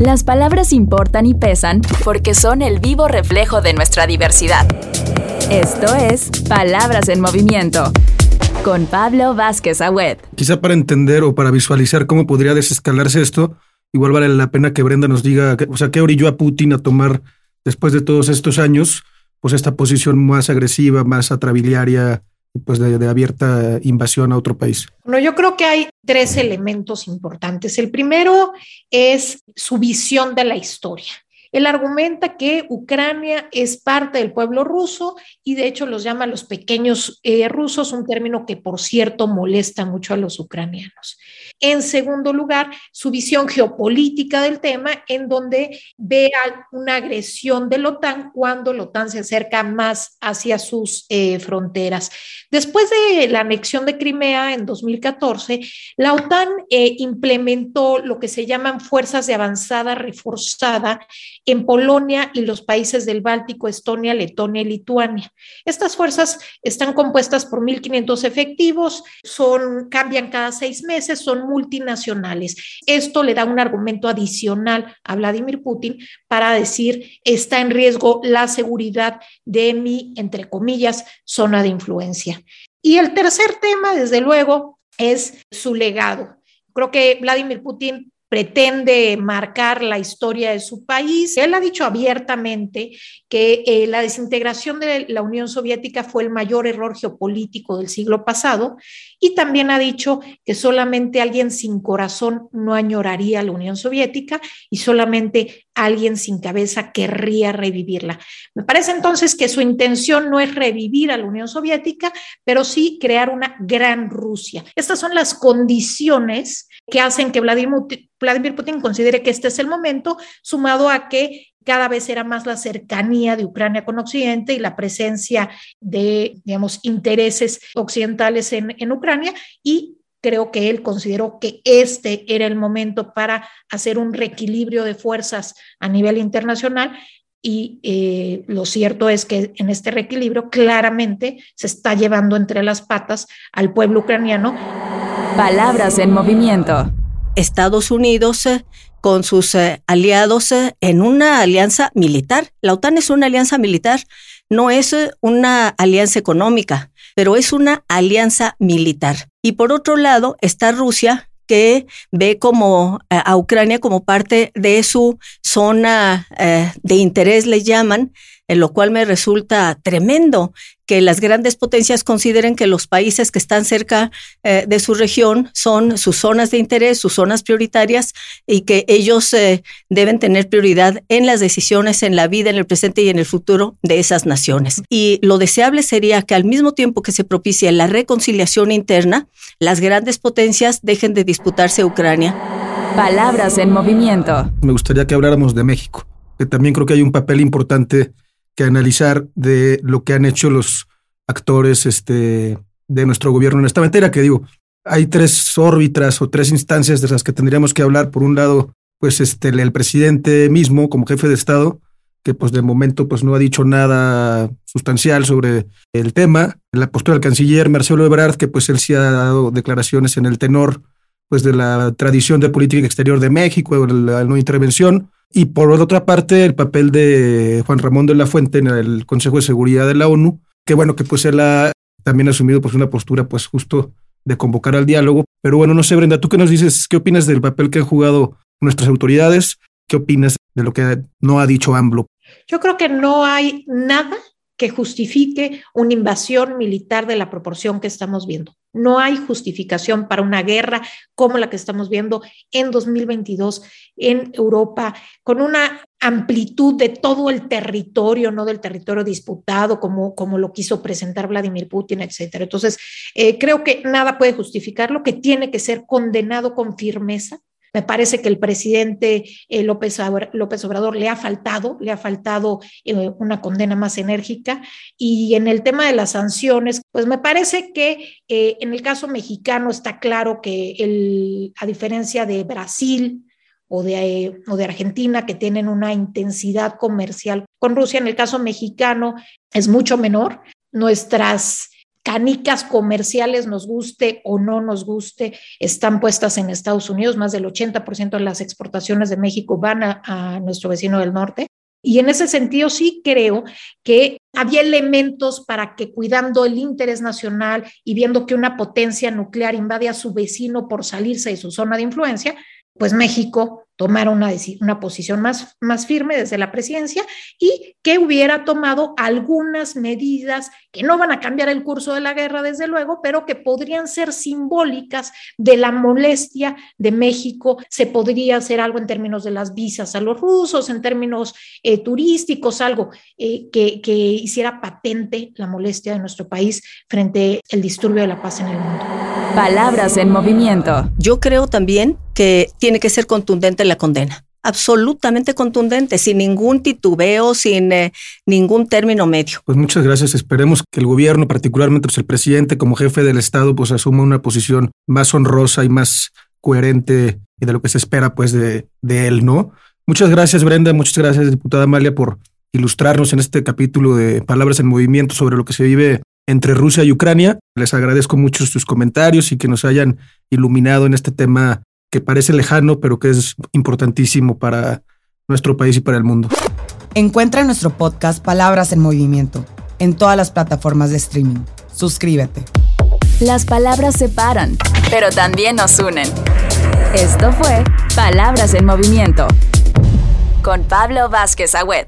Las palabras importan y pesan porque son el vivo reflejo de nuestra diversidad. Esto es Palabras en Movimiento con Pablo Vázquez Agüed. Quizá para entender o para visualizar cómo podría desescalarse esto, igual vale la pena que Brenda nos diga, o sea, qué orilló a Putin a tomar después de todos estos años, pues esta posición más agresiva, más atrabiliaria, pues de, de, abierta invasión a otro país? Bueno, yo creo que hay tres elementos importantes. El primero es su visión de la historia. Él argumenta que Ucrania es parte del pueblo ruso y de hecho los llama los pequeños eh, rusos, un término que por cierto molesta mucho a los ucranianos. En segundo lugar, su visión geopolítica del tema, en donde ve una agresión de la OTAN cuando la OTAN se acerca más hacia sus eh, fronteras. Después de la anexión de Crimea en 2014, la OTAN eh, implementó lo que se llaman fuerzas de avanzada reforzada en Polonia y los países del Báltico, Estonia, Letonia y Lituania. Estas fuerzas están compuestas por 1.500 efectivos, son, cambian cada seis meses, son multinacionales. Esto le da un argumento adicional a Vladimir Putin para decir está en riesgo la seguridad de mi, entre comillas, zona de influencia. Y el tercer tema, desde luego, es su legado. Creo que Vladimir Putin pretende marcar la historia de su país. Él ha dicho abiertamente que eh, la desintegración de la Unión Soviética fue el mayor error geopolítico del siglo pasado y también ha dicho que solamente alguien sin corazón no añoraría la Unión Soviética y solamente alguien sin cabeza querría revivirla. Me parece entonces que su intención no es revivir a la Unión Soviética, pero sí crear una gran Rusia. Estas son las condiciones que hacen que Vladimir, Putin considere que este es el momento, sumado a que cada vez era más la cercanía de Ucrania con Occidente y la presencia de, digamos, intereses occidentales en, en Ucrania y creo que él consideró que este era el momento para hacer un reequilibrio de fuerzas a nivel internacional y eh, lo cierto es que en este reequilibrio claramente se está llevando entre las patas al pueblo ucraniano Palabras en movimiento. Estados Unidos eh, con sus eh, aliados en una alianza militar. La OTAN es una alianza militar, no es una alianza económica, pero es una alianza militar. Y por otro lado está Rusia, que ve como a Ucrania como parte de su zona de interés, le llaman, en lo cual me resulta tremendo que las grandes potencias consideren que los países que están cerca eh, de su región son sus zonas de interés, sus zonas prioritarias y que ellos eh, deben tener prioridad en las decisiones, en la vida, en el presente y en el futuro de esas naciones. Y lo deseable sería que al mismo tiempo que se propicie la reconciliación interna, las grandes potencias dejen de disputarse Ucrania. Palabras en movimiento. Me gustaría que habláramos de México, que también creo que hay un papel importante que analizar de lo que han hecho los actores este, de nuestro gobierno en esta materia, que digo, hay tres órbitas o tres instancias de las que tendríamos que hablar. Por un lado, pues este, el presidente mismo como jefe de Estado, que pues de momento pues no ha dicho nada sustancial sobre el tema. La postura del canciller Marcelo Ebrard, que pues él sí ha dado declaraciones en el tenor pues de la tradición de política exterior de México, la no intervención. Y por otra parte, el papel de Juan Ramón de la Fuente en el Consejo de Seguridad de la ONU, que bueno, que pues él ha también asumido pues una postura pues justo de convocar al diálogo. Pero bueno, no sé, Brenda, ¿tú qué nos dices? ¿Qué opinas del papel que han jugado nuestras autoridades? ¿Qué opinas de lo que no ha dicho AMLO? Yo creo que no hay nada que justifique una invasión militar de la proporción que estamos viendo. No hay justificación para una guerra como la que estamos viendo en 2022 en Europa, con una amplitud de todo el territorio, no del territorio disputado, como, como lo quiso presentar Vladimir Putin, etcétera. Entonces, eh, creo que nada puede justificarlo, que tiene que ser condenado con firmeza me parece que el presidente eh, López, López, Obrador le ha faltado, le ha faltado eh, una condena más enérgica. Y en el tema de las sanciones, pues me parece que eh, en el caso mexicano está claro que a diferencia de Brasil, o de, o de, Argentina, que tienen una intensidad comercial con Rusia. En el caso mexicano es mucho menor. Nuestras canicas comerciales, nos guste o no nos guste, están puestas en Estados Unidos. Más del 80% de las exportaciones de México van a, a nuestro vecino del norte. Y en ese sentido sí creo que había elementos para que cuidando el interés nacional y viendo que una potencia nuclear invade a su vecino por salirse de su zona de influencia, pues México tomara una, una posición más, más firme desde la presidencia y que hubiera tomado algunas medidas que no van a cambiar el curso de la guerra, desde luego, pero que podrían ser simbólicas de la molestia de México. Se podría hacer algo en términos de las visas a los rusos, en términos eh, turísticos, algo eh, que, que hiciera patente la molestia de nuestro país frente al disturbio de la paz en el mundo. Palabras en movimiento. Yo creo también que tiene que ser contundente la condena absolutamente contundente, sin ningún titubeo, sin eh, ningún término medio. Pues muchas gracias. Esperemos que el gobierno, particularmente pues el presidente como jefe del Estado, pues asuma una posición más honrosa y más coherente de lo que se espera pues de, de él, ¿no? Muchas gracias Brenda, muchas gracias diputada Amalia por ilustrarnos en este capítulo de Palabras en Movimiento sobre lo que se vive entre Rusia y Ucrania. Les agradezco mucho sus comentarios y que nos hayan iluminado en este tema que parece lejano, pero que es importantísimo para nuestro país y para el mundo. Encuentra nuestro podcast Palabras en Movimiento en todas las plataformas de streaming. Suscríbete. Las palabras separan, pero también nos unen. Esto fue Palabras en Movimiento con Pablo Vázquez Agüed.